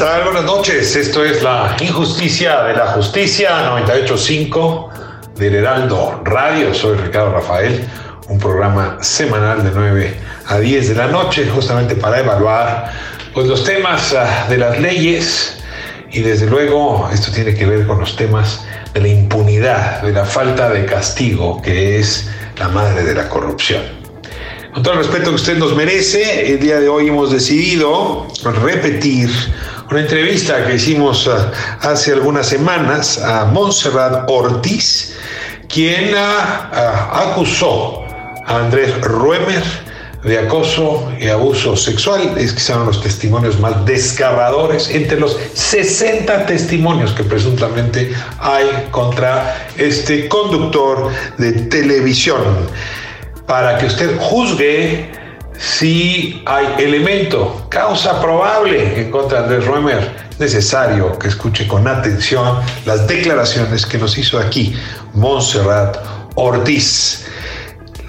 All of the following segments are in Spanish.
Tal? Buenas noches. Esto es La Injusticia de la Justicia 985 del Heraldo Radio. Soy Ricardo Rafael, un programa semanal de 9 a 10 de la noche, justamente para evaluar pues, los temas uh, de las leyes y desde luego esto tiene que ver con los temas de la impunidad, de la falta de castigo, que es la madre de la corrupción. Con todo el respeto que usted nos merece, el día de hoy hemos decidido repetir una entrevista que hicimos uh, hace algunas semanas a Montserrat Ortiz, quien uh, uh, acusó a Andrés Ruemer de acoso y abuso sexual. Es que son los testimonios más desgarradores entre los 60 testimonios que presuntamente hay contra este conductor de televisión. Para que usted juzgue si hay elemento, causa probable en contra de Andrés Roemer, necesario que escuche con atención las declaraciones que nos hizo aquí Montserrat Ortiz.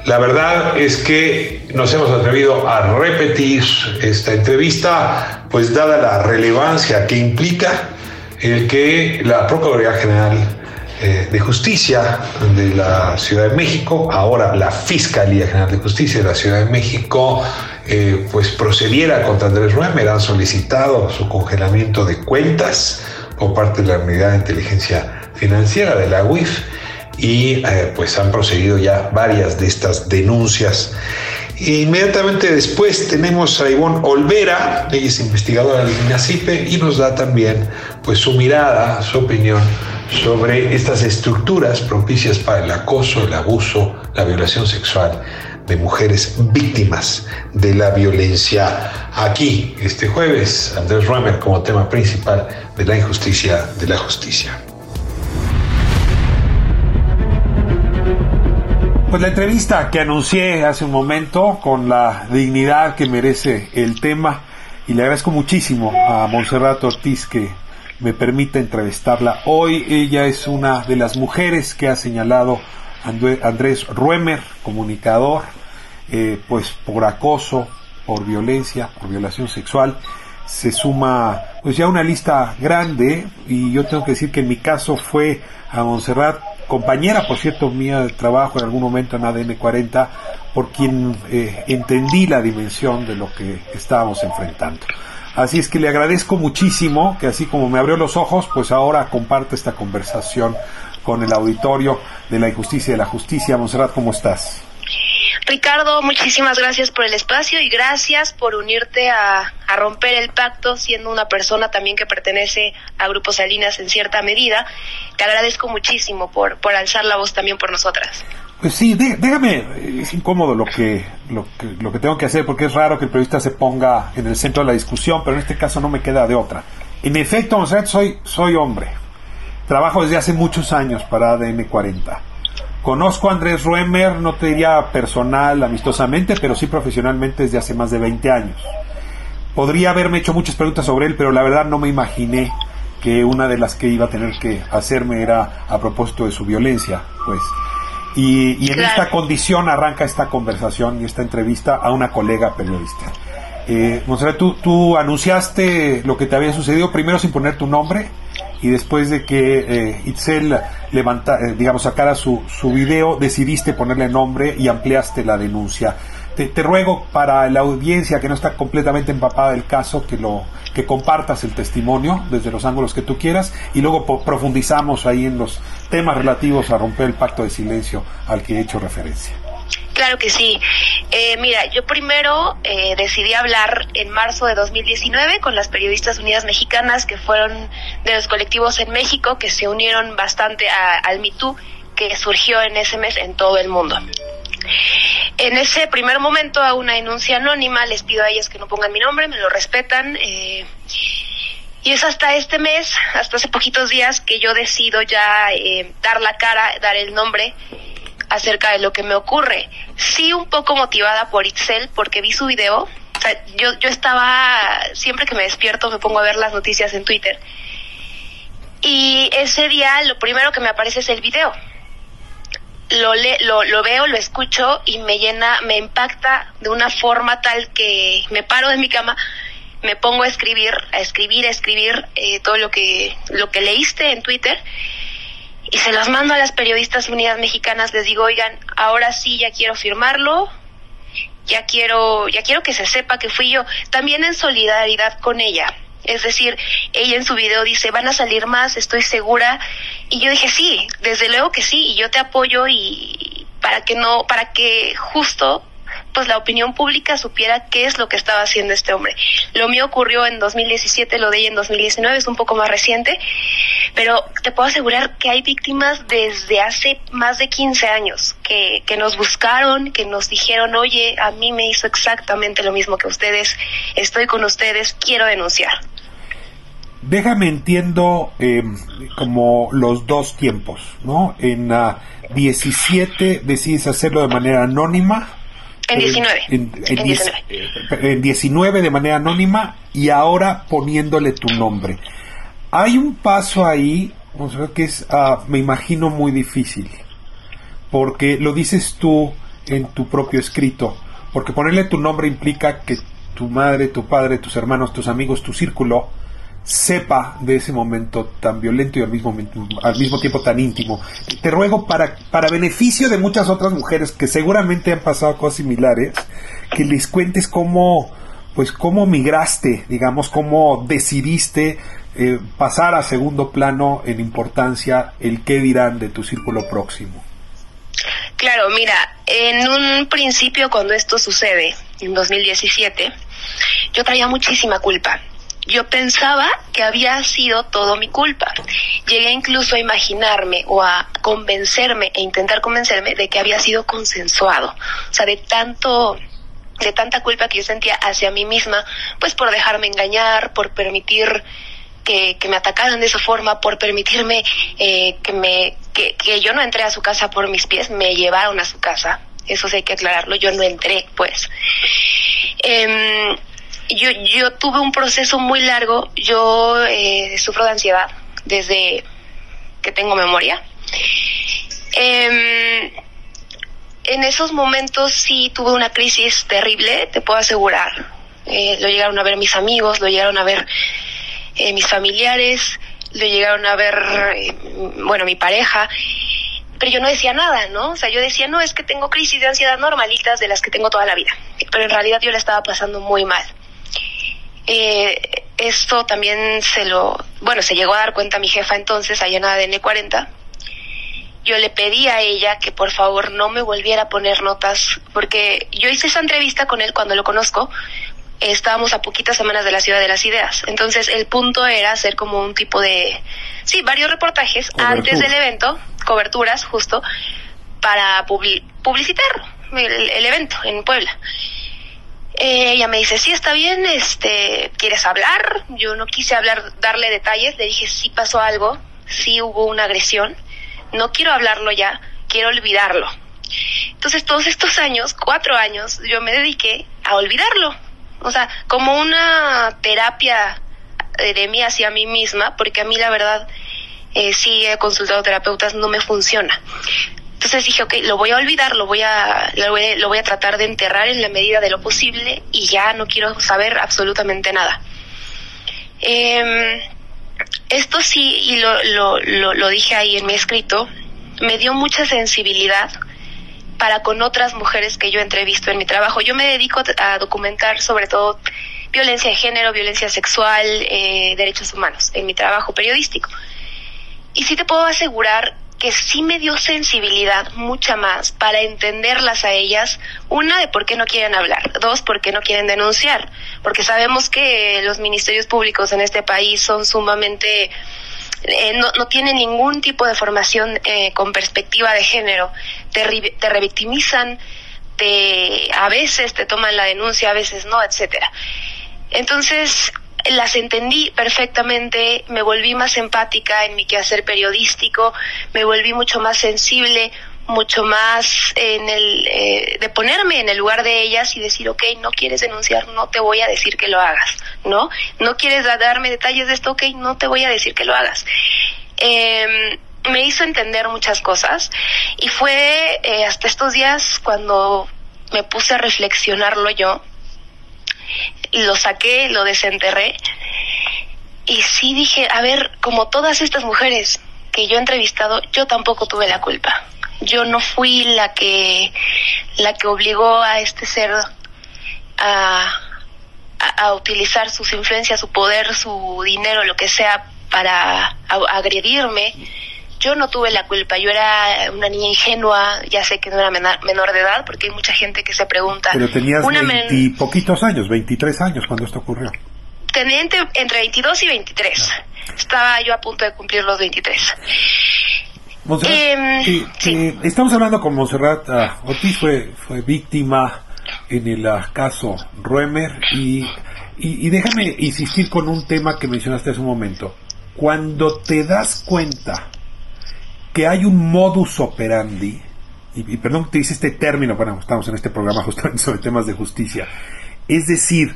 La verdad es que nos hemos atrevido a repetir esta entrevista, pues dada la relevancia que implica el que la Procuraduría General eh, de Justicia de la Ciudad de México, ahora la Fiscalía General de Justicia de la Ciudad de México, eh, pues procediera contra Andrés Ruemer. Han solicitado su congelamiento de cuentas por parte de la Unidad de Inteligencia Financiera de la UIF y eh, pues han procedido ya varias de estas denuncias. Inmediatamente después tenemos a Ivonne Olvera, ella es investigadora del INACIPE y nos da también pues su mirada, su opinión sobre estas estructuras propicias para el acoso, el abuso, la violación sexual de mujeres víctimas de la violencia. Aquí, este jueves, Andrés Roemer como tema principal de la injusticia de la justicia. Pues la entrevista que anuncié hace un momento con la dignidad que merece el tema y le agradezco muchísimo a Monserrat Ortiz que me permita entrevistarla. Hoy ella es una de las mujeres que ha señalado Andrés Ruemer, comunicador, eh, pues por acoso, por violencia, por violación sexual. Se suma pues ya una lista grande y yo tengo que decir que en mi caso fue a Montserrat, compañera por cierto mía de trabajo en algún momento en ADN 40, por quien eh, entendí la dimensión de lo que estábamos enfrentando. Así es que le agradezco muchísimo que así como me abrió los ojos, pues ahora comparte esta conversación con el auditorio de la injusticia y de la justicia. Monserrat, ¿cómo estás? Ricardo, muchísimas gracias por el espacio y gracias por unirte a, a, romper el pacto, siendo una persona también que pertenece a Grupo Salinas en cierta medida. Te agradezco muchísimo por, por alzar la voz también por nosotras. Pues sí, déjame, es incómodo lo que, lo que, lo que tengo que hacer porque es raro que el periodista se ponga en el centro de la discusión, pero en este caso no me queda de otra. En efecto, soy, soy hombre. Trabajo desde hace muchos años para ADN 40. Conozco a Andrés Ruemer, no te diría personal, amistosamente, pero sí profesionalmente desde hace más de 20 años. Podría haberme hecho muchas preguntas sobre él, pero la verdad no me imaginé que una de las que iba a tener que hacerme era a propósito de su violencia, pues. Y, y en claro. esta condición arranca esta conversación y esta entrevista a una colega periodista. Eh, Monserrat, tú, tú anunciaste lo que te había sucedido primero sin poner tu nombre y después de que eh, Itzel levanta, eh, digamos, sacara su, su video, decidiste ponerle nombre y ampliaste la denuncia. Te, ruego para la audiencia que no está completamente empapada del caso que lo que compartas el testimonio desde los ángulos que tú quieras y luego profundizamos ahí en los temas relativos a romper el pacto de silencio al que he hecho referencia. Claro que sí. Eh, mira, yo primero eh, decidí hablar en marzo de 2019 con las periodistas unidas mexicanas que fueron de los colectivos en México que se unieron bastante al MeToo que surgió en ese mes en todo el mundo. En ese primer momento a una denuncia anónima les pido a ellas que no pongan mi nombre, me lo respetan. Eh, y es hasta este mes, hasta hace poquitos días, que yo decido ya dar la cara, dar el nombre acerca de lo que me ocurre. Sí, un poco motivada por Itzel, porque vi su video. O sea, yo, yo estaba, siempre que me despierto me pongo a ver las noticias en Twitter. Y ese día lo primero que me aparece es el video. Lo, le, lo, lo veo, lo escucho y me llena, me impacta de una forma tal que me paro de mi cama, me pongo a escribir, a escribir, a escribir eh, todo lo que, lo que leíste en Twitter y se las mando a las periodistas unidas mexicanas, les digo, oigan, ahora sí ya quiero firmarlo, ya quiero, ya quiero que se sepa que fui yo, también en solidaridad con ella. Es decir, ella en su video dice, van a salir más, estoy segura. Y yo dije, sí, desde luego que sí, y yo te apoyo y para que no, para que justo pues la opinión pública supiera qué es lo que estaba haciendo este hombre. Lo mío ocurrió en 2017, lo de ella en 2019, es un poco más reciente, pero te puedo asegurar que hay víctimas desde hace más de 15 años que, nos buscaron, que nos dijeron, oye, a mí me hizo exactamente lo mismo que ustedes, estoy con ustedes, quiero denunciar. Déjame entiendo eh, como los dos tiempos, ¿no? En uh, 17 decides hacerlo de manera anónima, en 19. En, en, 19. de manera anónima y ahora poniéndole tu nombre. Hay un paso ahí, que es, uh, me imagino, muy difícil. Porque lo dices tú en tu propio escrito. Porque ponerle tu nombre implica que tu madre, tu padre, tus hermanos, tus amigos, tu círculo, sepa de ese momento tan violento y al mismo, al mismo tiempo tan íntimo. Te ruego para, para beneficio de muchas otras mujeres que seguramente han pasado cosas similares, que les cuentes cómo, pues cómo migraste, digamos, cómo decidiste eh, pasar a segundo plano en importancia el qué dirán de tu círculo próximo. Claro, mira, en un principio cuando esto sucede, en 2017, yo traía muchísima culpa yo pensaba que había sido todo mi culpa. Llegué incluso a imaginarme o a convencerme e intentar convencerme de que había sido consensuado. O sea, de tanto de tanta culpa que yo sentía hacia mí misma, pues por dejarme engañar, por permitir que, que me atacaran de esa forma, por permitirme eh, que me que, que yo no entré a su casa por mis pies, me llevaron a su casa. Eso sí hay que aclararlo, yo no entré, pues. Eh, yo, yo tuve un proceso muy largo, yo eh, sufro de ansiedad desde que tengo memoria. Eh, en esos momentos sí tuve una crisis terrible, te puedo asegurar. Eh, lo llegaron a ver mis amigos, lo llegaron a ver eh, mis familiares, lo llegaron a ver, eh, bueno, mi pareja pero yo no decía nada, ¿no? O sea, yo decía, no, es que tengo crisis de ansiedad normalitas de las que tengo toda la vida, pero en realidad yo la estaba pasando muy mal. Eh, esto también se lo, bueno, se llegó a dar cuenta mi jefa entonces, allá en ADN 40. Yo le pedí a ella que por favor no me volviera a poner notas, porque yo hice esa entrevista con él cuando lo conozco, estábamos a poquitas semanas de la Ciudad de las Ideas. Entonces el punto era hacer como un tipo de, sí, varios reportajes antes del evento, coberturas justo, para publicitar el evento en Puebla. Eh, ella me dice, sí, está bien, este, ¿quieres hablar? Yo no quise hablar, darle detalles, le dije, sí pasó algo, sí hubo una agresión, no quiero hablarlo ya, quiero olvidarlo. Entonces, todos estos años, cuatro años, yo me dediqué a olvidarlo. O sea, como una terapia eh, de mí hacia mí misma, porque a mí la verdad, eh, sí he consultado terapeutas, no me funciona. Entonces dije, ok, lo voy a olvidar, lo voy a, lo voy, a tratar de enterrar en la medida de lo posible y ya no quiero saber absolutamente nada. Eh, esto sí, y lo, lo, lo, lo dije ahí en mi escrito, me dio mucha sensibilidad para con otras mujeres que yo entrevisto en mi trabajo. Yo me dedico a documentar sobre todo violencia de género, violencia sexual, eh, derechos humanos en mi trabajo periodístico. Y sí te puedo asegurar que sí me dio sensibilidad mucha más para entenderlas a ellas, una de por qué no quieren hablar, dos, por qué no quieren denunciar, porque sabemos que los ministerios públicos en este país son sumamente eh, no, no tienen ningún tipo de formación eh, con perspectiva de género, te, te revictimizan, te, a veces te toman la denuncia, a veces no, etcétera. Entonces, las entendí perfectamente, me volví más empática en mi quehacer periodístico, me volví mucho más sensible, mucho más en el eh, de ponerme en el lugar de ellas y decir, ok, no quieres denunciar, no te voy a decir que lo hagas, ¿no? No quieres darme detalles de esto, ok, no te voy a decir que lo hagas. Eh, me hizo entender muchas cosas y fue eh, hasta estos días cuando me puse a reflexionarlo yo, lo saqué, lo desenterré y sí dije, a ver, como todas estas mujeres que yo he entrevistado, yo tampoco tuve la culpa. Yo no fui la que la que obligó a este ser a, a, utilizar sus influencias, su poder, su dinero, lo que sea para agredirme yo no tuve la culpa, yo era una niña ingenua, ya sé que no era menor, de edad, porque hay mucha gente que se pregunta. Pero tenías una poquitos años, 23 años cuando esto ocurrió. Tenía entre, 22 y 23. Ah. Estaba yo a punto de cumplir los 23. Em, eh, estamos hablando con Monserrat uh, Ortiz, fue, fue víctima en el ah, caso Ruemer y, y, y déjame insistir con un tema que mencionaste hace un momento. Cuando te das cuenta que hay un modus operandi, y, perdón que te dice este término, bueno, estamos en este programa justamente sobre temas de justicia, es decir,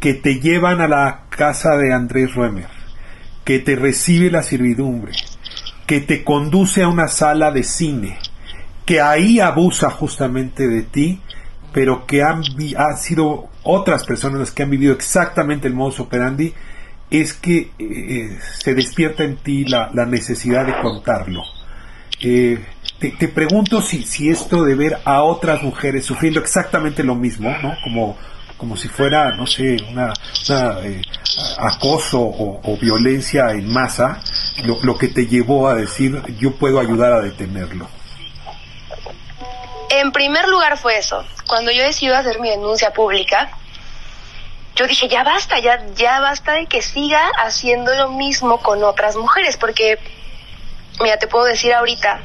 que te llevan a la casa de Andrés Ruemer, que te recibe la servidumbre, que te conduce a una sala de cine, que ahí abusa justamente de ti, pero que han, sido otras personas las que han vivido exactamente el modus operandi, es que eh, se despierta en ti la necesidad de contarlo eh, te, pregunto si, si esto de ver a otras mujeres sufriendo exactamente lo mismo, ¿no? Como, como si fuera, no sé, una, eh, acoso o, violencia en masa, lo, lo que te llevó a decir, yo puedo ayudar a detenerlo. En primer lugar fue eso. Cuando yo decidí hacer mi denuncia pública, yo dije, ya basta, ya, ya basta de que siga haciendo lo mismo con otras mujeres, porque Mira, te puedo decir ahorita,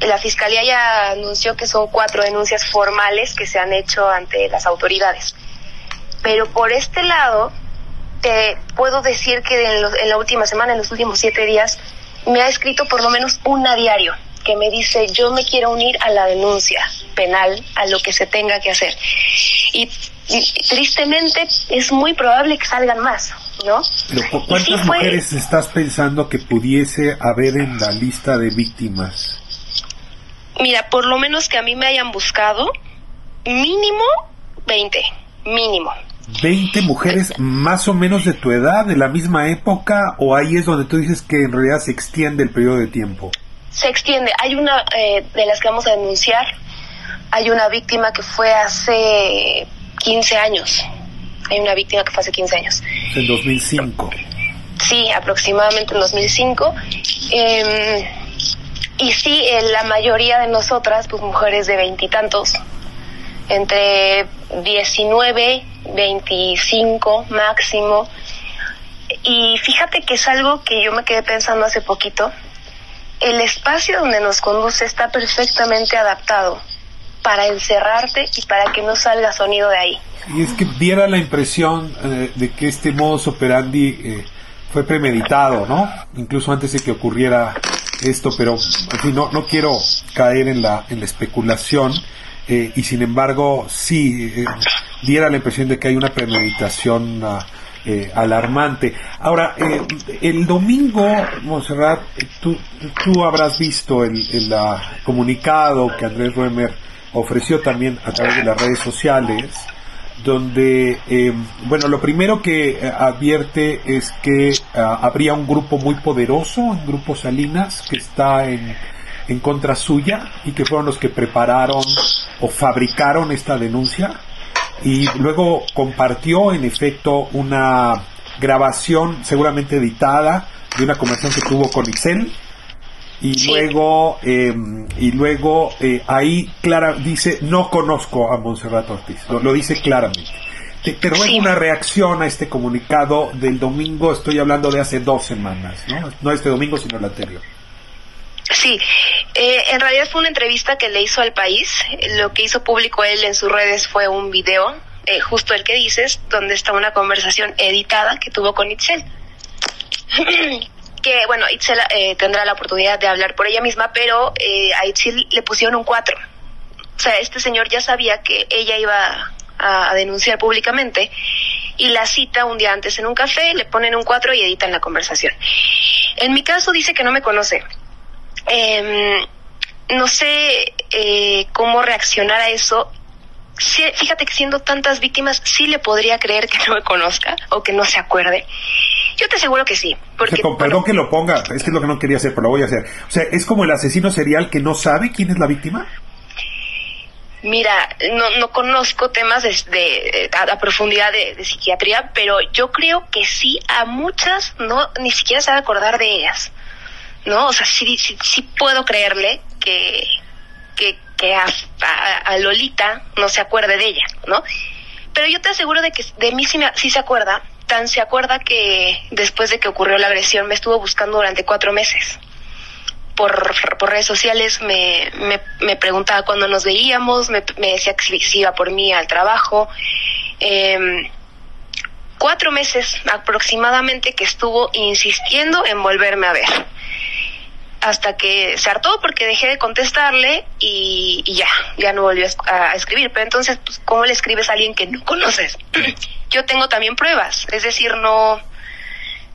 la Fiscalía ya anunció que son cuatro denuncias formales que se han hecho ante las autoridades. Pero por este lado, te puedo decir que en, la última semana, en los últimos siete días, me ha escrito por lo menos una diario que me dice yo me quiero unir a la denuncia penal, a lo que se tenga que hacer. Y, tristemente es muy probable que salgan más. ¿No? ¿cuántas mujeres estás pensando que pudiese haber en la lista de víctimas? Mira, por lo menos que a mí me hayan buscado, mínimo 20, mínimo. 20 mujeres más o menos de tu edad, de la misma época, o ahí es donde tú dices que en realidad se extiende el periodo de tiempo? Se extiende. Hay una eh, de las que vamos a denunciar, hay una víctima que fue hace 15 años, hay una víctima que fue hace 15 años. En 2005. Sí, aproximadamente en 2005. Em, y sí, eh, la mayoría de nosotras, pues mujeres de veintitantos, entre 19, 25 máximo. Y fíjate que es algo que yo me quedé pensando hace poquito. El espacio donde nos conduce está perfectamente adaptado para encerrarte y para que no salga sonido de ahí. Y es que diera la impresión eh, de que este modus operandi eh, fue premeditado, ¿no? Incluso antes de que ocurriera esto, pero no, no quiero caer en la, en la especulación. Eh, y sin embargo, sí, diera la impresión de que hay una premeditación ah, alarmante. Ahora, el domingo, Monserrat, tú, tú habrás visto el, el ah, comunicado que Andrés Ruemer ofreció también a través de las redes sociales, donde, eh, bueno, lo primero que eh, advierte es que ah, habría un grupo muy poderoso, un grupo Salinas, que está en, en contra suya y que fueron los que prepararon o fabricaron esta denuncia y luego compartió en efecto una grabación seguramente editada de una conversación que tuvo con Ixel y luego em, y luego eh, ahí Clara dice no conozco a Monserrat Ortiz lo, dice claramente. Te, ruego una reacción a este comunicado del domingo. Estoy hablando de hace dos semanas no no este domingo sino el anterior. Sí, eh, en realidad fue una entrevista que le hizo al país. Lo que hizo público él en sus redes fue un video, eh, justo el que dices, donde está una conversación editada que tuvo con Itzel. que bueno, Itzel eh, tendrá la oportunidad de hablar por ella misma, pero a Itzel le pusieron un 4. O sea, este señor ya sabía que ella iba a, a, denunciar públicamente y la cita un día antes en un café, le ponen un 4 y editan la conversación. En mi caso dice que no me conoce eh, no sé eh, cómo reaccionar a eso. fíjate que siendo tantas víctimas, sí le podría creer que no me conozca o que no se acuerde. Yo te aseguro que sí. Porque, perdón que lo ponga, es que es lo que no quería hacer, pero lo voy a hacer. O sea, ¿es como el asesino serial que no sabe quién es la víctima? Mira, no, no conozco temas de, a, profundidad de, de, psiquiatría, pero yo creo que sí a muchas no ni siquiera se va a acordar de ellas. ¿no? O sea, sí, sí, puedo creerle que, que, a, Lolita no se acuerde de ella, ¿no? Pero yo te aseguro de que de mí sí, me, sí se acuerda, tan se acuerda que después de que ocurrió la agresión me estuvo buscando durante cuatro meses. Por, por redes sociales me, me, preguntaba cuándo nos veíamos, me, decía que si iba por mí al trabajo. Em, cuatro meses aproximadamente que estuvo insistiendo en volverme a ver hasta que se hartó porque dejé de contestarle y, ya, ya no volvió a, escribir. Pero entonces, pues, ¿cómo le escribes a alguien que no conoces? Yo tengo también pruebas, es decir, no,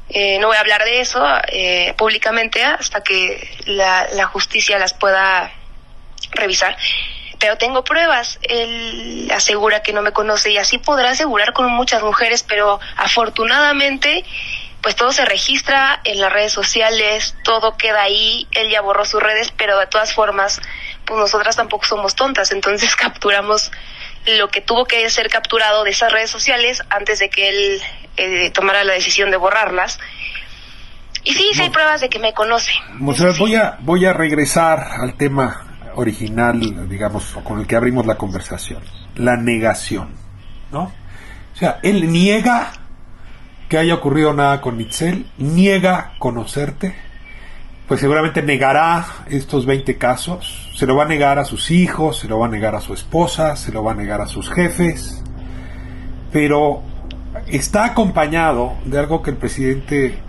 eh, no voy a hablar de eso eh, públicamente hasta que la, la justicia las pueda revisar. Pero tengo pruebas. Él asegura que no me conoce y así podrá asegurar con muchas mujeres, pero afortunadamente pues todo se registra en las redes sociales, todo queda ahí, él ya borró sus redes, pero de todas formas, pues nosotras tampoco somos tontas, entonces capturamos lo que tuvo que ser capturado de esas redes sociales antes de que él eh, tomara la decisión de borrarlas. Y sí, sí hay pruebas de que me conoce. voy a voy a regresar al tema original, digamos, con el que abrimos la conversación, la negación, ¿no? O sea, él niega que haya ocurrido nada con Itzel, niega conocerte, pues seguramente negará estos 20 casos, se lo va a negar a sus hijos, se lo va a negar a su esposa, se lo va a negar a sus jefes, pero está acompañado de algo que el presidente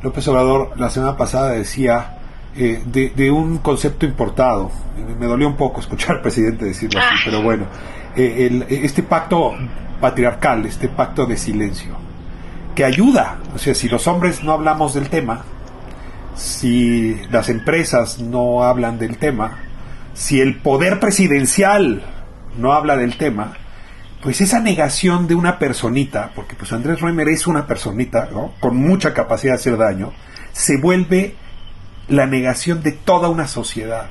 López Obrador la semana pasada decía, eh, de, un concepto importado. Me dolió un poco escuchar al presidente decirlo así, pero bueno, eh, este pacto patriarcal, este pacto de silencio que ayuda. O sea, si los hombres no hablamos del tema, si las empresas no hablan del tema, si el poder presidencial no habla del tema, pues esa negación de una personita, porque pues Andrés Roemer es una personita. Con mucha capacidad de hacer daño, se vuelve la negación de toda una sociedad.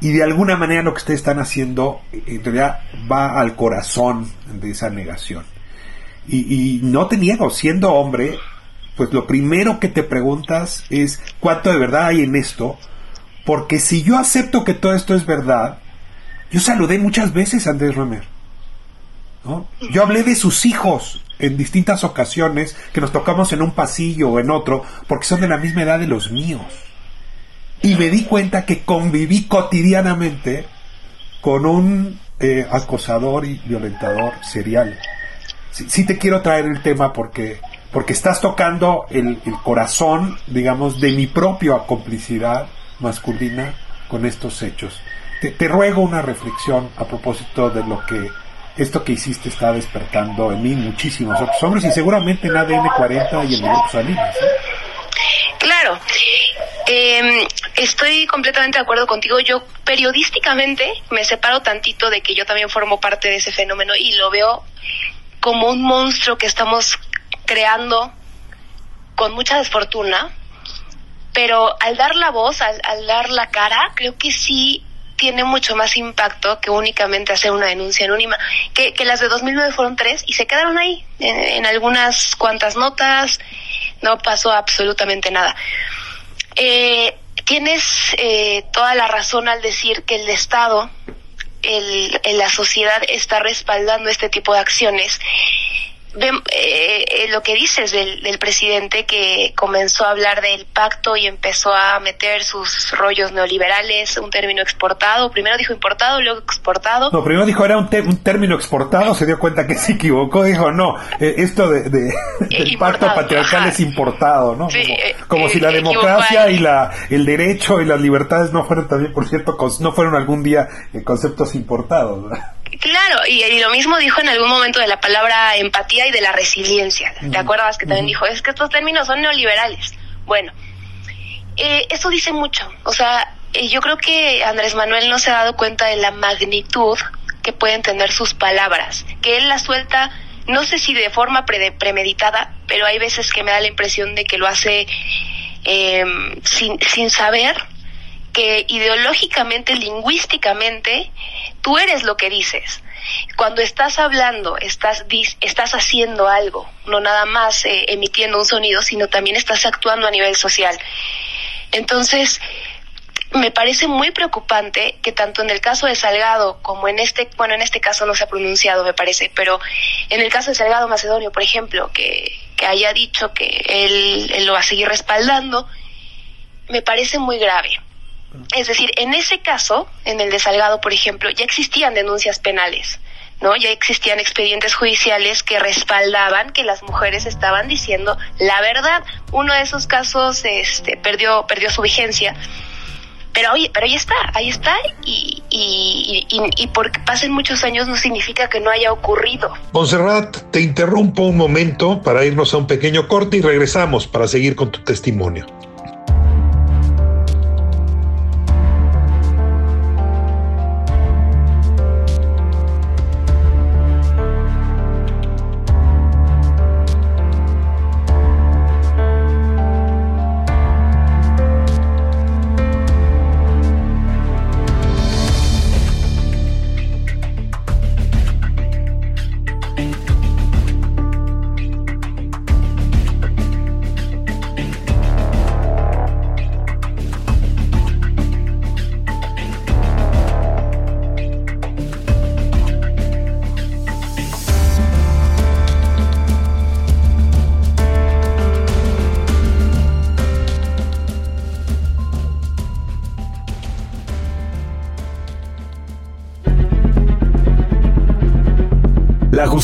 Y de alguna manera lo que ustedes están haciendo en realidad va al corazón de esa negación. Y, no te niego, siendo hombre, pues lo primero que te preguntas es cuánto de verdad hay en esto, porque si yo acepto que todo esto es verdad, yo saludé muchas veces a Andrés Romer. Yo hablé de sus hijos en distintas ocasiones, que nos tocamos en un pasillo o en otro, porque son de la misma edad de los míos. Y me di cuenta que conviví cotidianamente con un eh, acosador y violentador serial sí, te quiero traer el tema porque, porque estás tocando el, corazón, digamos, de mi propia complicidad masculina con estos hechos. Te, ruego una reflexión a propósito de lo que esto que hiciste está despertando en mí muchísimos otros hombres y seguramente en ADN 40 y en el grupo Salinas. Claro, em, estoy completamente de acuerdo contigo. Yo periodísticamente me separo tantito de que yo también formo parte de ese fenómeno y lo veo como un monstruo que estamos creando con mucha desfortuna, pero al dar la voz, al, dar la cara, creo que sí tiene mucho más impacto que únicamente hacer una denuncia anónima, que, que las de 2009 fueron tres y se quedaron ahí, en, en algunas cuantas notas, no pasó absolutamente nada. Eh, tienes eh, toda la razón al decir que el Estado, el, la sociedad está respaldando este tipo de acciones eh, eh, lo que dices del, del, presidente que comenzó a hablar del pacto y empezó a meter sus rollos neoliberales, un término exportado, primero dijo importado, luego exportado. No, primero dijo era un, un término exportado, se dio cuenta que se equivocó, dijo no, eh, esto de, de del pacto patriarcal ajá. es importado, ¿no? Sí, como, como si la democracia y la el derecho y las libertades no fueran también, por cierto, no fueron algún día conceptos importados. ¿verdad? Claro, y, y, lo mismo dijo en algún momento de la palabra empatía y de la resiliencia. ¿Te uh acuerdas que también uh dijo, es que estos términos son neoliberales? Bueno, eh, eso dice mucho. O sea, eh, yo creo que Andrés Manuel no se ha dado cuenta de la magnitud que pueden tener sus palabras, que él las suelta, no sé si de forma pre premeditada, pero hay veces que me da la impresión de que lo hace eh, sin, sin saber que ideológicamente, lingüísticamente, tú eres lo que dices. Cuando estás hablando, estás, estás haciendo algo, no nada más eh, emitiendo un sonido, sino también estás actuando a nivel social. Entonces, me parece muy preocupante que tanto en el caso de Salgado como en este, bueno, en este caso no se ha pronunciado, me parece, pero en el caso de Salgado Macedonio, por ejemplo, que, que haya dicho que él, él lo va a seguir respaldando, me parece muy grave es decir, en ese caso, en el de Salgado, por ejemplo, ya existían denuncias penales, ¿no? Ya existían expedientes judiciales que respaldaban que las mujeres estaban diciendo la verdad. Uno de esos casos este, perdió, perdió su vigencia. Pero oye, pero ahí está, ahí está, y, y, y, y porque pasen muchos años no significa que no haya ocurrido. Monserrat, te interrumpo un momento para irnos a un pequeño corte y regresamos para seguir con tu testimonio.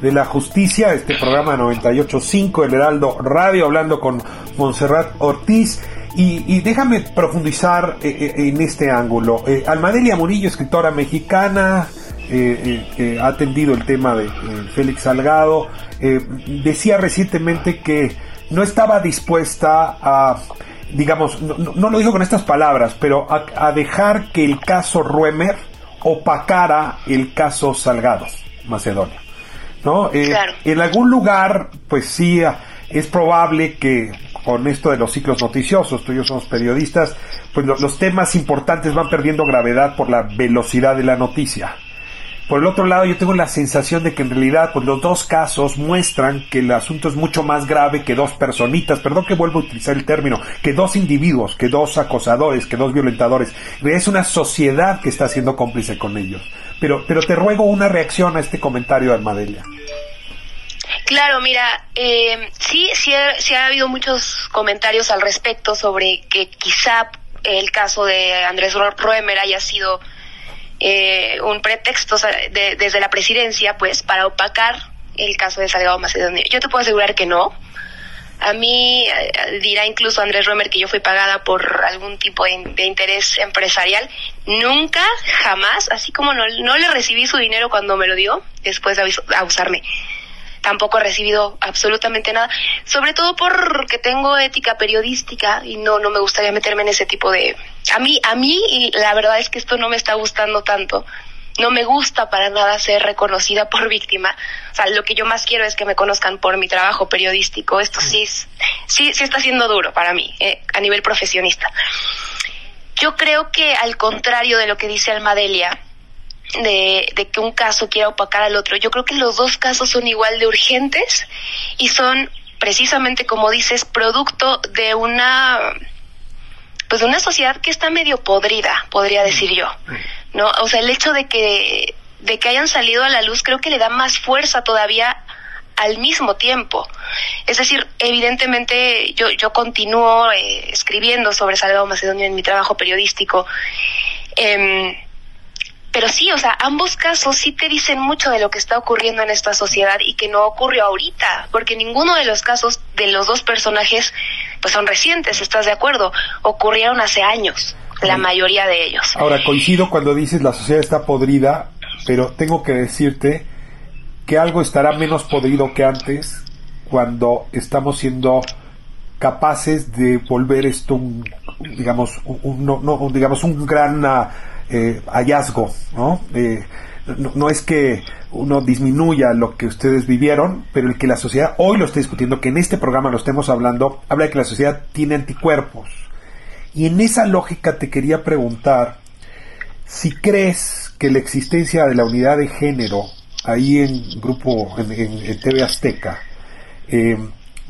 de la justicia, este programa 98.5, el Heraldo Radio, hablando con Montserrat Ortiz. Y, déjame profundizar eh, eh, en este ángulo. Eh, Almadelia Murillo, escritora mexicana, que ha atendido el tema de Félix Salgado, decía recientemente que no estaba dispuesta a digamos, no, lo dijo con estas palabras, pero a, a dejar que el caso Ruemer opacara el caso Salgado, Macedonia. ¿No? Eh, claro. En algún lugar, pues sí, es probable que con esto de los ciclos noticiosos, tú y yo somos periodistas, pues lo, los temas importantes van perdiendo gravedad por la velocidad de la noticia. Por el otro lado, yo tengo la sensación de que en realidad, pues los dos casos muestran que el asunto es mucho más grave que dos personitas, perdón que vuelvo a utilizar el término, que dos individuos, que dos acosadores, que dos violentadores. Es una sociedad que está siendo cómplice con ellos. Pero, pero te ruego una reacción a este comentario de Almadelia. Claro, mira, eh, sí, sí ha, sí ha habido muchos comentarios al respecto sobre que quizá el caso de Andrés Roemer haya sido eh, un pretexto de, desde la presidencia, pues, para opacar el caso de Salgado Macedonio. Yo te puedo asegurar que no. A mí eh, dirá incluso Andrés Romer que yo fui pagada por algún tipo de, interés empresarial. Nunca, jamás, así como no, no, le recibí su dinero cuando me lo dio, después de abusarme. Tampoco he recibido absolutamente nada, sobre todo porque tengo ética periodística y no, no me gustaría meterme en ese tipo de... A mí, a mí, y la verdad es que esto no me está gustando tanto no me gusta para nada ser reconocida por víctima. O sea, lo que yo más quiero es que me conozcan por mi trabajo periodístico. Esto sí, sí, sí está siendo duro para mí eh, a nivel profesionista. Yo creo que al contrario de lo que dice Almadelia, de, de que un caso quiera opacar al otro, yo creo que los dos casos son igual de urgentes y son precisamente como dices, producto de una pues de una sociedad que está medio podrida, podría decir yo. ¿No? O sea, el hecho de que, de que hayan salido a la luz creo que le da más fuerza todavía al mismo tiempo. Es decir, evidentemente yo, yo continúo eh, escribiendo sobre Salvador Macedonio en mi trabajo periodístico. Em, pero sí, o sea, ambos casos sí te dicen mucho de lo que está ocurriendo en esta sociedad y que no ocurrió ahorita, porque ninguno de los casos de los dos personajes pues son recientes, ¿estás de acuerdo? Ocurrieron hace años la mayoría de ellos. Ahora, coincido cuando dices la sociedad está podrida, pero tengo que decirte que algo estará menos podrido que antes cuando estamos siendo capaces de volver esto un, digamos un, no, digamos un gran eh, hallazgo ¿no? Eh, no, no es que uno disminuya lo que ustedes vivieron, pero el que la sociedad hoy lo esté discutiendo, que en este programa lo estemos hablando, habla de que la sociedad tiene anticuerpos y en esa lógica te quería preguntar si crees que la existencia de la unidad de género ahí en grupo en, TV Azteca eh,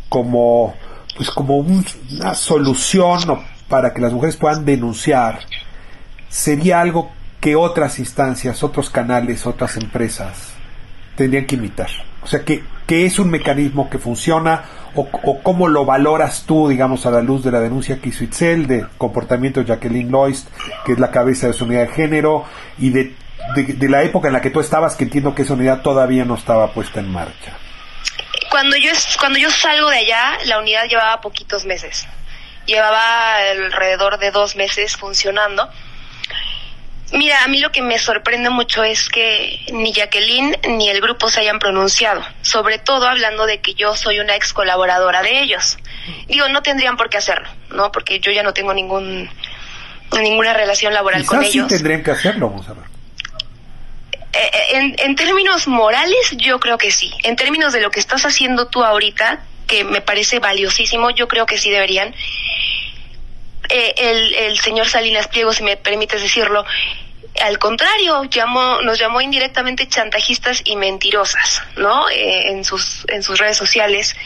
como pues como una solución para que las mujeres puedan denunciar sería algo que otras instancias, otros canales, otras empresas tendrían que imitar. O sea, que, que es un mecanismo que funciona o, cómo lo valoras tú, digamos, a la luz de la denuncia que hizo Itzel de comportamiento de Jacqueline Loist, que es la cabeza de su unidad de género, y de, de, la época en la que tú estabas, que entiendo que esa unidad todavía no estaba puesta en marcha. Cuando yo, cuando yo salgo de allá, la unidad llevaba poquitos meses. Llevaba alrededor de dos meses funcionando Mira, a mí lo que me sorprende mucho es que ni Jacqueline ni el grupo se hayan pronunciado, sobre todo hablando de que yo soy una ex colaboradora de ellos. Digo, no tendrían por qué hacerlo, ¿no? Porque yo ya no tengo ningún ninguna relación laboral con ellos. sí tendrían que hacerlo, vamos a ver. Eh, eh, en, en términos morales, yo creo que sí. En términos de lo que estás haciendo tú ahorita, que me parece valiosísimo, yo creo que sí deberían. Eh, el, el señor Salinas Pliego, si me permites decirlo, al contrario, llamó, nos llamó indirectamente chantajistas y mentirosas, ¿no? Eh, en, sus, en sus redes sociales.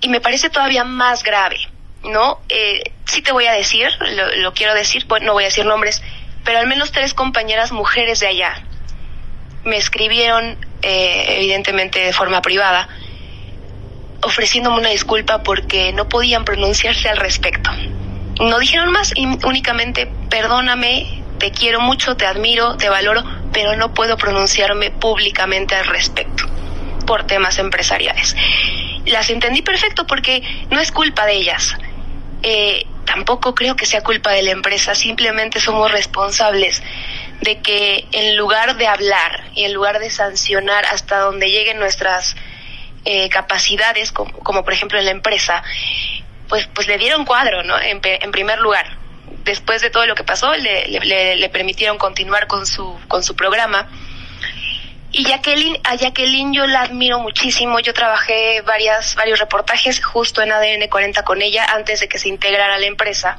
Y me parece todavía más grave, ¿no? Eh, sí te voy a decir, lo, lo, quiero decir, no voy a decir nombres, pero al menos tres compañeras mujeres de allá me escribieron, eh, evidentemente de forma privada, ofreciéndome una disculpa porque no podían pronunciarse al respecto. No dijeron más, y únicamente perdóname, te quiero mucho, te admiro, te valoro, pero no puedo pronunciarme públicamente al respecto por temas empresariales. Las entendí perfecto porque no es culpa de ellas. Eh, tampoco creo que sea culpa de la empresa, simplemente somos responsables de que en lugar de hablar y en lugar de sancionar hasta donde lleguen nuestras eh, capacidades, como, como, por ejemplo en la empresa, pues, pues le dieron cuadro, ¿no? En, primer lugar. Después de todo lo que pasó, le, le, le, permitieron continuar con su, con su programa. Y Jacqueline, a Jacqueline yo la admiro muchísimo. Yo trabajé varias, varios reportajes justo en ADN 40 con ella antes de que se integrara a la empresa.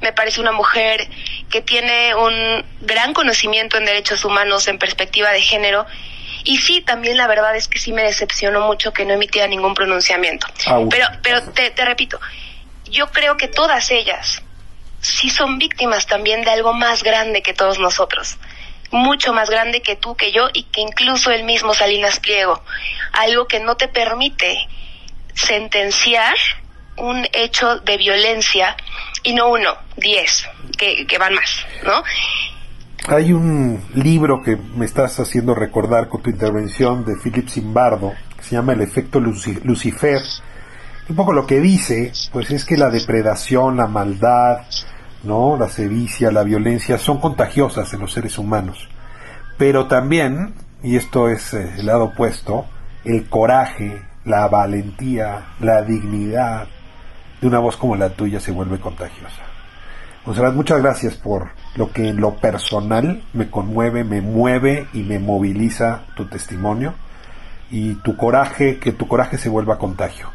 Me parece una mujer que tiene un gran conocimiento en derechos humanos en perspectiva de género y sí, también la verdad es que sí me decepcionó mucho que no emitía ningún pronunciamiento. Pero, pero te, te repito, yo creo que todas ellas sí son víctimas también de algo más grande que todos nosotros mucho más grande que tú, que yo y que incluso el mismo Salinas Pliego. Algo que no te permite sentenciar un hecho de violencia y no uno, diez, que, que van más, ¿no? Hay un libro que me estás haciendo recordar con tu intervención de Philip Zimbardo, que se llama El efecto Lucifer, Un poco lo que dice, pues es que la depredación, la maldad, ¿no? La sevicia, la violencia son contagiosas en los seres humanos. Pero también, y esto es eh, el lado opuesto, el coraje, la valentía, la dignidad de una voz como la tuya se vuelve contagiosa. Monserrat, muchas gracias por lo que en lo personal me conmueve, me mueve y me moviliza tu testimonio y tu coraje, que tu coraje se vuelva contagio.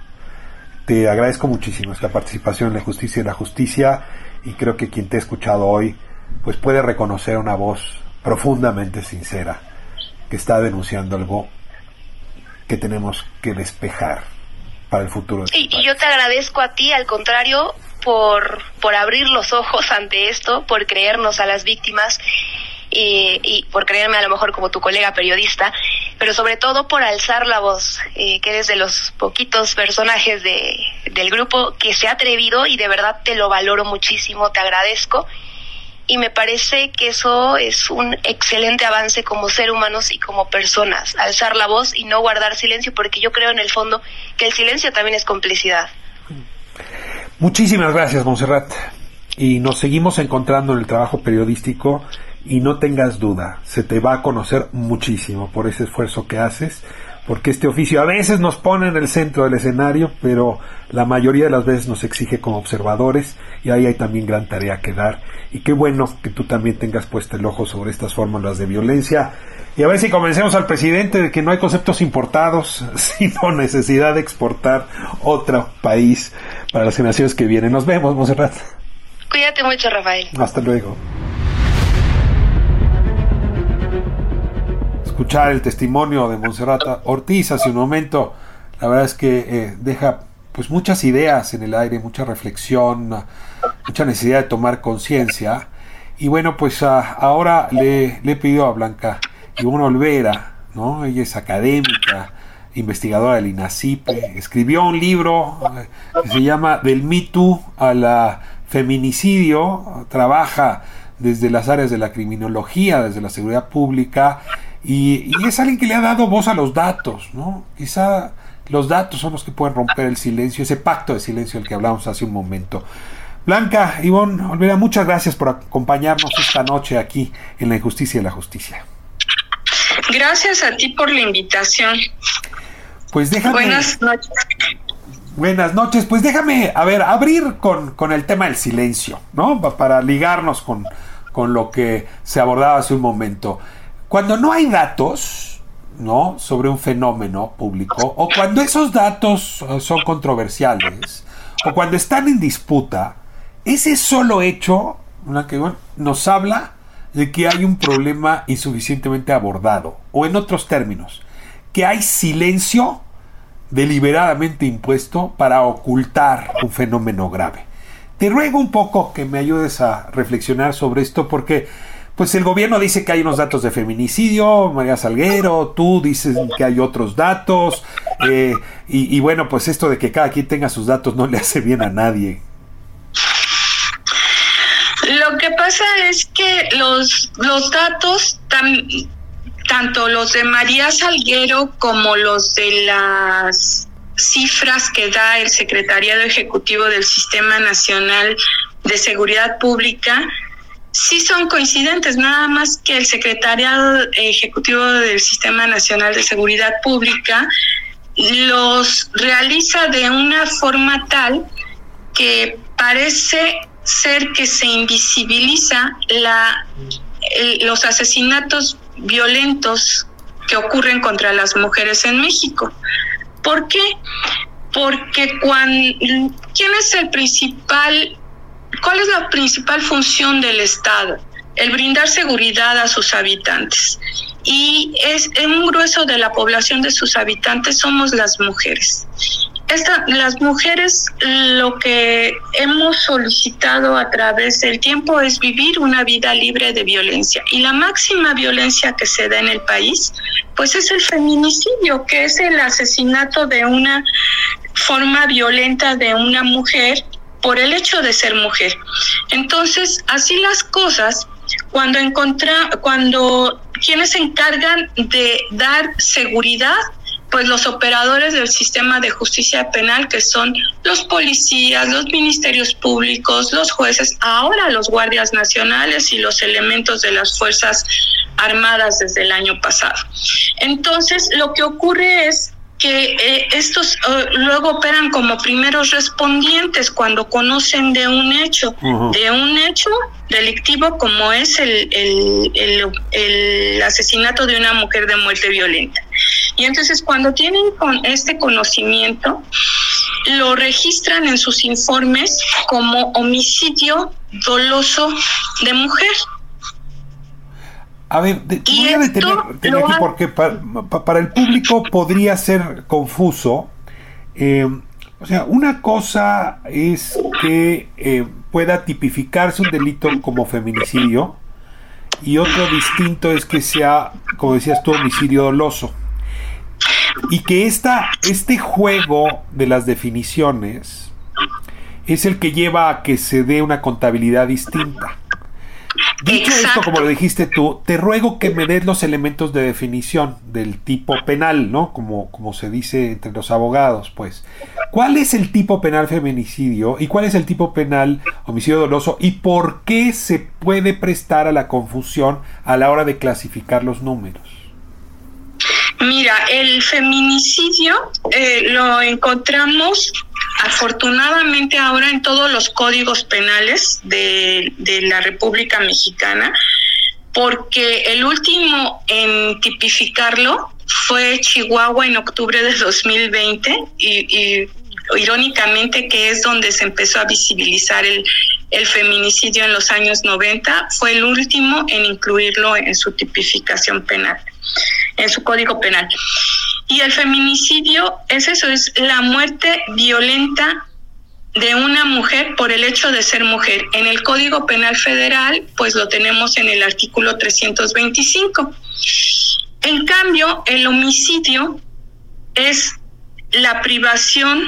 Te agradezco muchísimo esta participación en la justicia y la justicia y creo que quien te ha escuchado hoy pues puede reconocer una voz profundamente sincera que está denunciando algo que tenemos que despejar para el futuro. y, y yo te agradezco a ti, al contrario, por, por abrir los ojos ante esto, por creernos a las víctimas y, por creerme a lo mejor como tu colega periodista, pero sobre todo por alzar la voz, eh, que eres de los poquitos personajes de, del grupo que se ha atrevido y de verdad te lo valoro muchísimo, te agradezco y me parece que eso es un excelente avance como ser humanos y como personas, alzar la voz y no guardar silencio, porque yo creo en el fondo que el silencio también es complicidad. Muchísimas gracias, Monserrat. Y nos seguimos encontrando en el trabajo periodístico y no tengas duda, se te va a conocer muchísimo por ese esfuerzo que haces, porque este oficio a veces nos pone en el centro del escenario, pero la mayoría de las veces nos exige como observadores y ahí hay también gran tarea que dar. Y qué bueno que tú también tengas puesto el ojo sobre estas fórmulas de violencia. Y a ver si convencemos al presidente de que no hay conceptos importados, sino necesidad de exportar otro país para las generaciones que vienen. Nos vemos, Monserrat. Cuídate mucho, Rafael. Hasta luego. Escuchar el testimonio de Monserrat Ortiz hace un momento, la verdad es que eh, deja pues muchas ideas en el aire, mucha reflexión, mucha necesidad de tomar conciencia. Y bueno, pues uh, ahora le, le, he pedido a Blanca Ivonne Olvera, ¿no? Ella es académica, investigadora del INACIPE, escribió un libro que se llama Del mito a la feminicidio, trabaja desde las áreas de la criminología, desde la seguridad pública, y, y, es alguien que le ha dado voz a los datos, ¿no? Quizá los datos son los que pueden romper el silencio, ese pacto de silencio del que hablamos hace un momento. Blanca, Ivonne, Olvera, muchas gracias por acompañarnos esta noche aquí en La Injusticia y la Justicia. Gracias a ti por la invitación. Pues déjame. Buenas noches. Buenas noches. Pues déjame, a ver, abrir con, con el tema del silencio, ¿no? Para ligarnos con, con lo que se abordaba hace un momento. Cuando no hay datos, ¿no? Sobre un fenómeno público, o cuando esos datos son controversiales, o cuando están en disputa, ese solo hecho una que, bueno, nos habla de que hay un problema insuficientemente abordado, o en otros términos, que hay silencio deliberadamente impuesto para ocultar un fenómeno grave. Te ruego un poco que me ayudes a reflexionar sobre esto porque pues el gobierno dice que hay unos datos de feminicidio, María Salguero, tú dices que hay otros datos, eh, y, y, bueno, pues esto de que cada quien tenga sus datos no le hace bien a nadie. Lo que pasa es que los, los datos, tanto los de María Salguero como los de las cifras que da el Secretariado Ejecutivo del Sistema Nacional de Seguridad Pública, sí son coincidentes, nada más que el Secretariado Ejecutivo del Sistema Nacional de Seguridad Pública los realiza de una forma tal que parece ser que se invisibiliza la, los asesinatos violentos que ocurren contra las mujeres en México. ¿Por qué? Porque cuando, ¿quién es el principal ¿Cuál es la principal función del Estado? El brindar seguridad a sus habitantes. Y es en un grueso de la población de sus habitantes somos las mujeres. Esta, las mujeres lo que hemos solicitado a través del tiempo es vivir una vida libre de violencia. Y la máxima violencia que se da en el país, pues es el feminicidio, que es el asesinato de una forma violenta de una mujer por el hecho de ser mujer. Entonces, así las cosas, cuando encontra, cuando quienes se encargan de dar seguridad pues los operadores del sistema de justicia penal, que son los policías, los ministerios públicos, los jueces, ahora los guardias nacionales y los elementos de las Fuerzas Armadas desde el año pasado. Entonces, lo que ocurre es que eh, estos eh, luego operan como primeros respondientes cuando conocen de un hecho, de un hecho delictivo como es el, el, el, asesinato de una mujer de muerte violenta. Y entonces cuando tienen con este conocimiento, lo registran en sus informes como homicidio doloso de mujer. A ver, te, voy a detener, aquí porque para, el público podría ser confuso. Eh, o sea, una cosa es que eh, pueda tipificarse un delito como feminicidio y otro distinto es que sea, como decías tú, homicidio doloso. Y que esta, este juego de las definiciones es el que lleva a que se dé una contabilidad distinta. Dicho esto, como lo dijiste tú, te ruego que me des los elementos de definición del tipo penal, ¿no? Como, como se dice entre los abogados, pues. ¿Cuál es el tipo penal feminicidio y cuál es el tipo penal homicidio doloso y por qué se puede prestar a la confusión a la hora de clasificar los números? Mira, el feminicidio eh, lo encontramos afortunadamente ahora en todos los códigos penales de, la República Mexicana, porque el último en tipificarlo fue Chihuahua en octubre de 2020 y, irónicamente que es donde se empezó a visibilizar el, el feminicidio en los años 90, fue el último en incluirlo en su tipificación penal, en su código penal. Y el feminicidio es eso, es la muerte violenta de una mujer por el hecho de ser mujer. En el Código Penal Federal, pues lo tenemos en el artículo 325. En cambio, el homicidio es la privación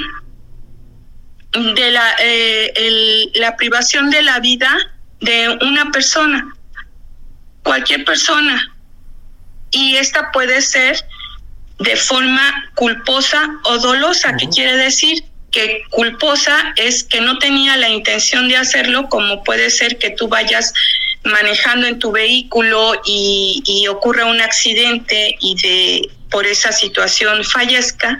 de la, eh, la privación de la vida de una persona, cualquier persona. Y esta puede ser de forma culposa o dolosa, que quiere decir que culposa es que no tenía la intención de hacerlo, como puede ser que tú vayas manejando en tu vehículo y, y ocurra un accidente y de por esa situación fallezca,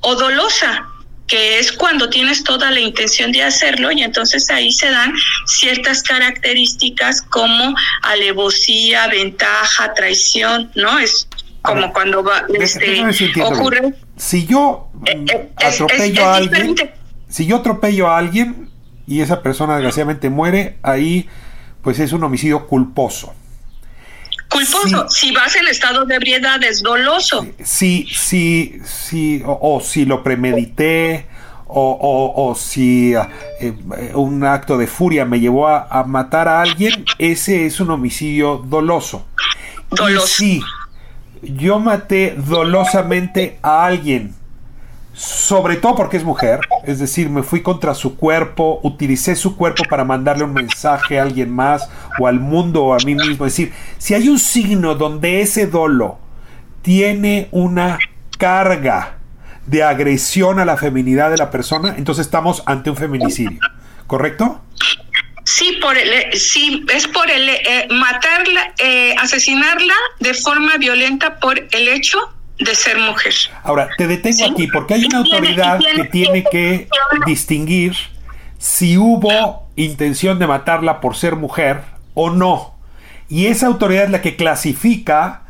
o dolosa, que es cuando tienes toda la intención de hacerlo y entonces ahí se dan ciertas características como alevosía, ventaja, traición, ¿no? Es como cuando va, este, ocurre. Si yo eh, eh, atropello a alguien, si yo atropello a alguien y esa persona desgraciadamente muere, ahí pues es un homicidio culposo. Culposo, si vas en estado de ebriedad es doloso. Sí, sí, sí, o, si lo premedité, o, o, si eh, un acto de furia me llevó a, matar a alguien, ese es un homicidio doloso. Doloso. sí, yo maté dolosamente a alguien, sobre todo porque es mujer, es decir, me fui contra su cuerpo, utilicé su cuerpo para mandarle un mensaje a alguien más o al mundo o a mí mismo. Es decir, si hay un signo donde ese dolo tiene una carga de agresión a la feminidad de la persona, entonces estamos ante un feminicidio, ¿correcto? Sí, por el, eh, sí, es por el eh, matarla, eh, asesinarla de forma violenta por el hecho de ser mujer. Ahora, te detengo aquí porque hay una autoridad que tiene que distinguir si hubo intención de matarla por ser mujer o no. Y esa autoridad es la que clasifica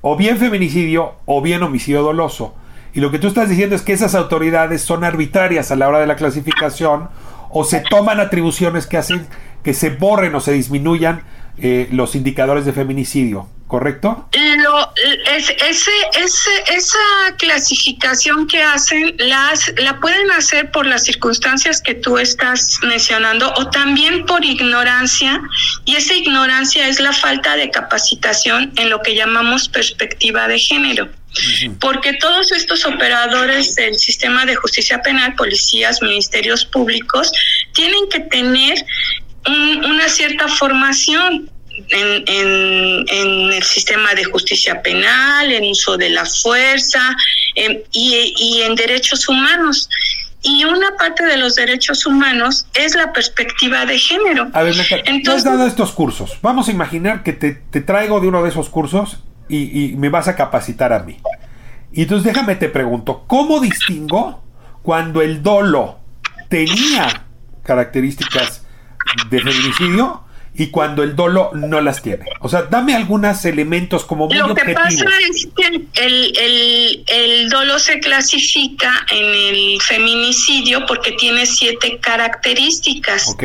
o bien feminicidio o bien homicidio doloso. Y lo que tú estás diciendo es que esas autoridades son arbitrarias a la hora de la clasificación o se toman atribuciones que hacen que se borren o se disminuyan eh, los indicadores de feminicidio, ¿correcto? Lo, ese, ese, esa clasificación que hacen las, la pueden hacer por las circunstancias que tú estás mencionando o también por ignorancia y esa ignorancia es la falta de capacitación en lo que llamamos perspectiva de género. Porque todos estos operadores del sistema de justicia penal, policías, ministerios públicos, tienen que tener una cierta formación en, en, el sistema de justicia penal, en uso de la fuerza y, y en derechos humanos. Y una parte de los derechos humanos es la perspectiva de género. A ver, Entonces, has dado estos cursos. Vamos a imaginar que te, te traigo de uno de esos cursos y, y, me vas a capacitar a mí. Y entonces déjame te pregunto, ¿cómo distingo cuando el dolo tenía características de feminicidio y cuando el dolo no las tiene. O sea, dame algunos elementos como muy Lo que pasa es que el, el, dolo se clasifica en el feminicidio porque tiene siete características. Ok.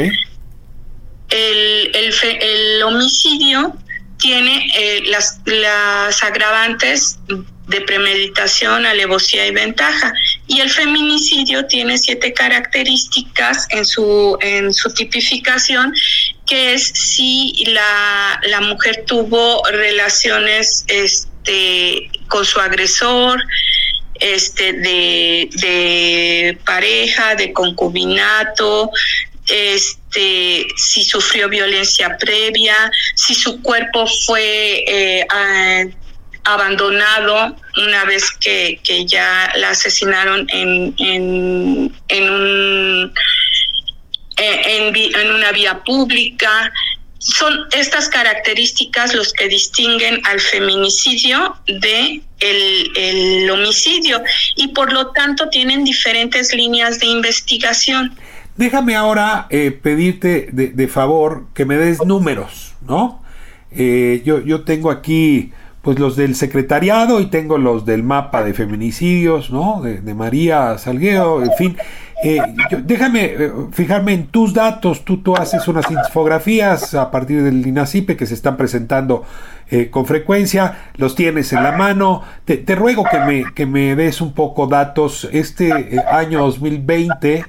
El, el, el homicidio tiene eh, las, las agravantes de premeditación, alevosía y ventaja. Y el feminicidio tiene siete características en su, en su tipificación, que es si la, la mujer tuvo relaciones este, con su agresor, este, de, de pareja, de concubinato, este, si sufrió violencia previa, si su cuerpo fue eh, abandonado una vez que, ya la asesinaron en, en, en, un, en, una vía pública. Son estas características los que distinguen al feminicidio de el, el homicidio y por lo tanto tienen diferentes líneas de investigación. Déjame ahora eh, pedirte de, de, favor que me des números, ¿no? Eh, yo, yo tengo aquí pues los del secretariado y tengo los del mapa de feminicidios, ¿no? De, María Salguero, en fin. Eh, déjame eh, fijarme en tus datos. Tú, tú haces unas infografías a partir del INACIPE que se están presentando eh, con frecuencia. Los tienes en la mano. Te, ruego que me, que me des un poco datos. Este año 2020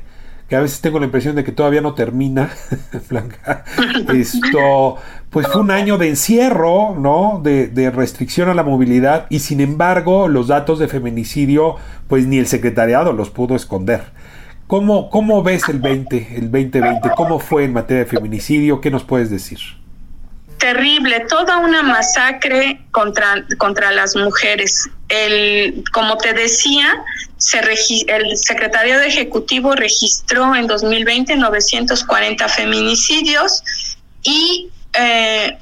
que a veces tengo la impresión de que todavía no termina. Esto, pues fue un año de encierro, ¿no? De, de, restricción a la movilidad y sin embargo los datos de feminicidio, pues ni el secretariado los pudo esconder. ¿Cómo, cómo ves el 20, el 2020? ¿Cómo fue en materia de feminicidio? ¿Qué nos puedes decir? terrible, toda una masacre contra, contra las mujeres. El, como te decía, se el secretario de Ejecutivo registró en 2020 940 feminicidios y eh,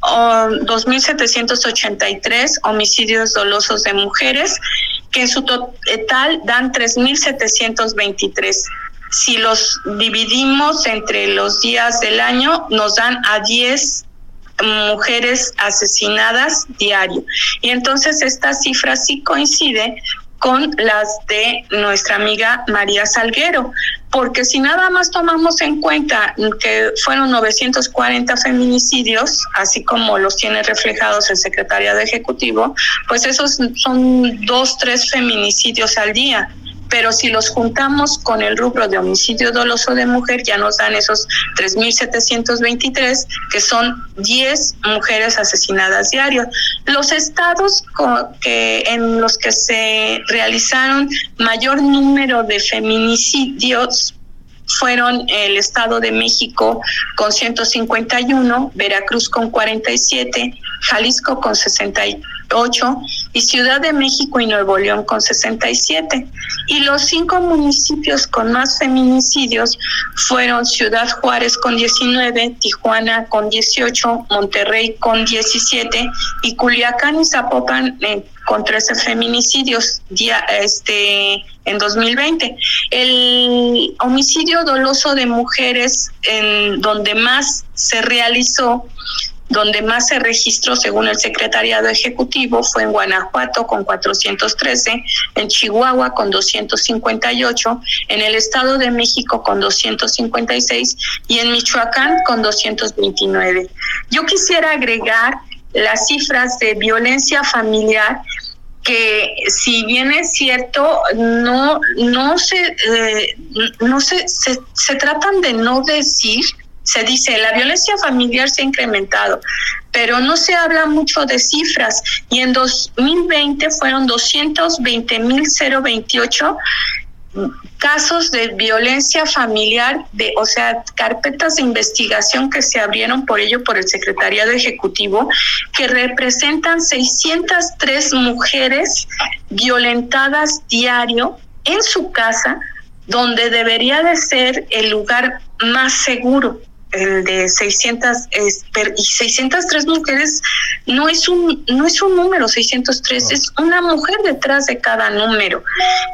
2.783 homicidios dolosos de mujeres, que en su total dan 3.723. Si los dividimos entre los días del año, nos dan a 10 mujeres asesinadas diario. Y entonces esta cifra sí coincide con las de nuestra amiga María Salguero, porque si nada más tomamos en cuenta que fueron 940 feminicidios, así como los tiene reflejados el secretariado ejecutivo, pues esos son dos, tres feminicidios al día pero si los juntamos con el rubro de homicidio doloso de mujer, ya nos dan esos 3.723, que son 10 mujeres asesinadas diarios. Los estados que, en los que se realizaron mayor número de feminicidios fueron el Estado de México con 151, Veracruz con 47, Jalisco con 68 y Ciudad de México y Nuevo León con 67. Y los cinco municipios con más feminicidios fueron Ciudad Juárez con 19, Tijuana con 18, Monterrey con 17 y Culiacán y Zapopan eh, con 13 feminicidios este, en 2020. El homicidio doloso de mujeres en donde más se realizó donde más se registró según el Secretariado Ejecutivo fue en Guanajuato con 413, en Chihuahua con 258, en el Estado de México con 256 y en Michoacán con 229. Yo quisiera agregar las cifras de violencia familiar que si bien es cierto no no se eh, no se, se, se tratan de no decir se dice la violencia familiar se ha incrementado, pero no se habla mucho de cifras. Y en 2020 fueron 220.028 casos de violencia familiar, de, o sea, carpetas de investigación que se abrieron por ello por el Secretariado Ejecutivo, que representan 603 mujeres violentadas diario en su casa, donde debería de ser el lugar más seguro el de 600 y 603 mujeres no es un no es un número 603 es una mujer detrás de cada número.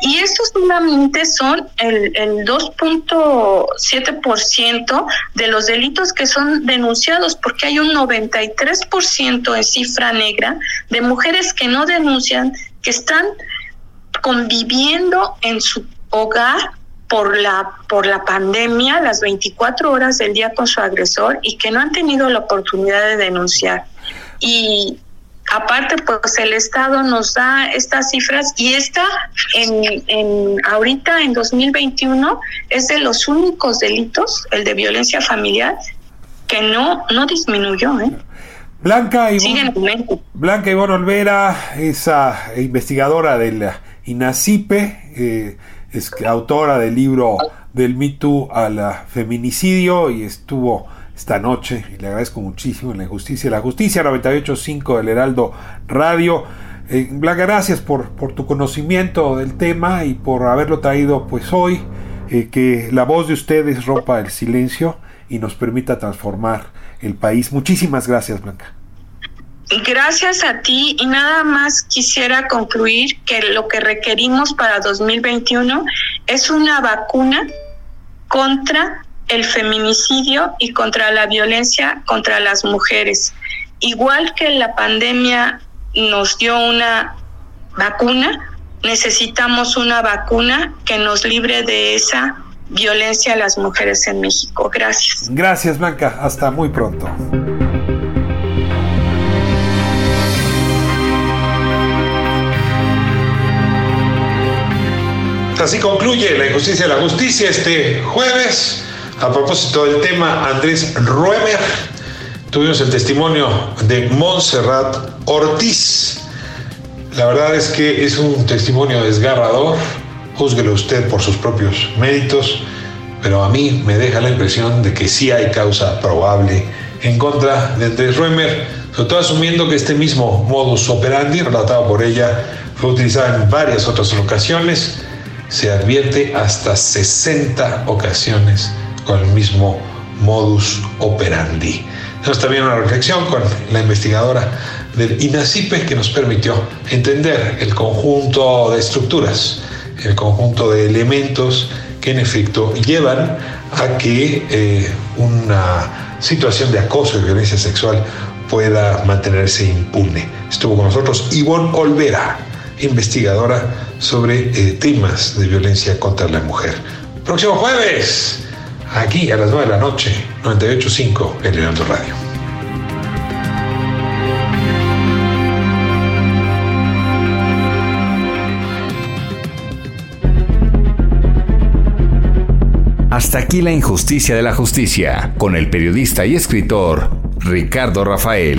Y estos solamente son el, el 2.7% de los delitos que son denunciados porque hay un 93% en cifra negra de mujeres que no denuncian que están conviviendo en su hogar por la, por la pandemia las 24 horas del día con su agresor y que no han tenido la oportunidad de denunciar. Y aparte, pues el Estado nos da estas cifras y esta en, en ahorita en 2021 es de los únicos delitos, el de violencia familiar, que no, no disminuyó. ¿eh? Blanca Ivonne, Blanca Ivonne Olvera, esa investigadora del INACIPE, eh, es autora del libro Del mito al feminicidio y estuvo esta noche y le agradezco muchísimo en la injusticia. La justicia 98.5 del Heraldo Radio. Eh, Blanca, gracias por, por, tu conocimiento del tema y por haberlo traído pues hoy. Eh, que la voz de ustedes rompa el silencio y nos permita transformar el país. Muchísimas gracias, Blanca. Gracias a ti y nada más quisiera concluir que lo que requerimos para 2021 es una vacuna contra el feminicidio y contra la violencia contra las mujeres. Igual que la pandemia nos dio una vacuna, necesitamos una vacuna que nos libre de esa violencia a las mujeres en México. Gracias. Gracias, Blanca. Hasta muy pronto. Así concluye la injusticia de la justicia este jueves. A propósito del tema, Andrés Ruemer, tuvimos el testimonio de Montserrat Ortiz. La verdad es que es un testimonio desgarrador. Júzguelo usted por sus propios méritos, pero a mí me deja la impresión de que sí hay causa probable en contra de Andrés Ruemer, sobre todo asumiendo que este mismo modus operandi relatado por ella fue utilizado en varias otras ocasiones se advierte hasta 60 ocasiones con el mismo modus operandi. Tenemos también una reflexión con la investigadora del INACIPE que nos permitió entender el conjunto de estructuras, el conjunto de elementos que en efecto llevan a que eh, una situación de acoso y violencia sexual pueda mantenerse impune. Estuvo con nosotros Ivonne Olvera, investigadora sobre eh, temas de violencia contra la mujer. Próximo jueves, aquí a las 9 de la noche, 98.5 en Heraldo Radio. Hasta aquí la injusticia de la justicia, con el periodista y escritor Ricardo Rafael.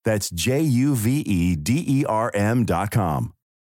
That's J U V E D E R M.com.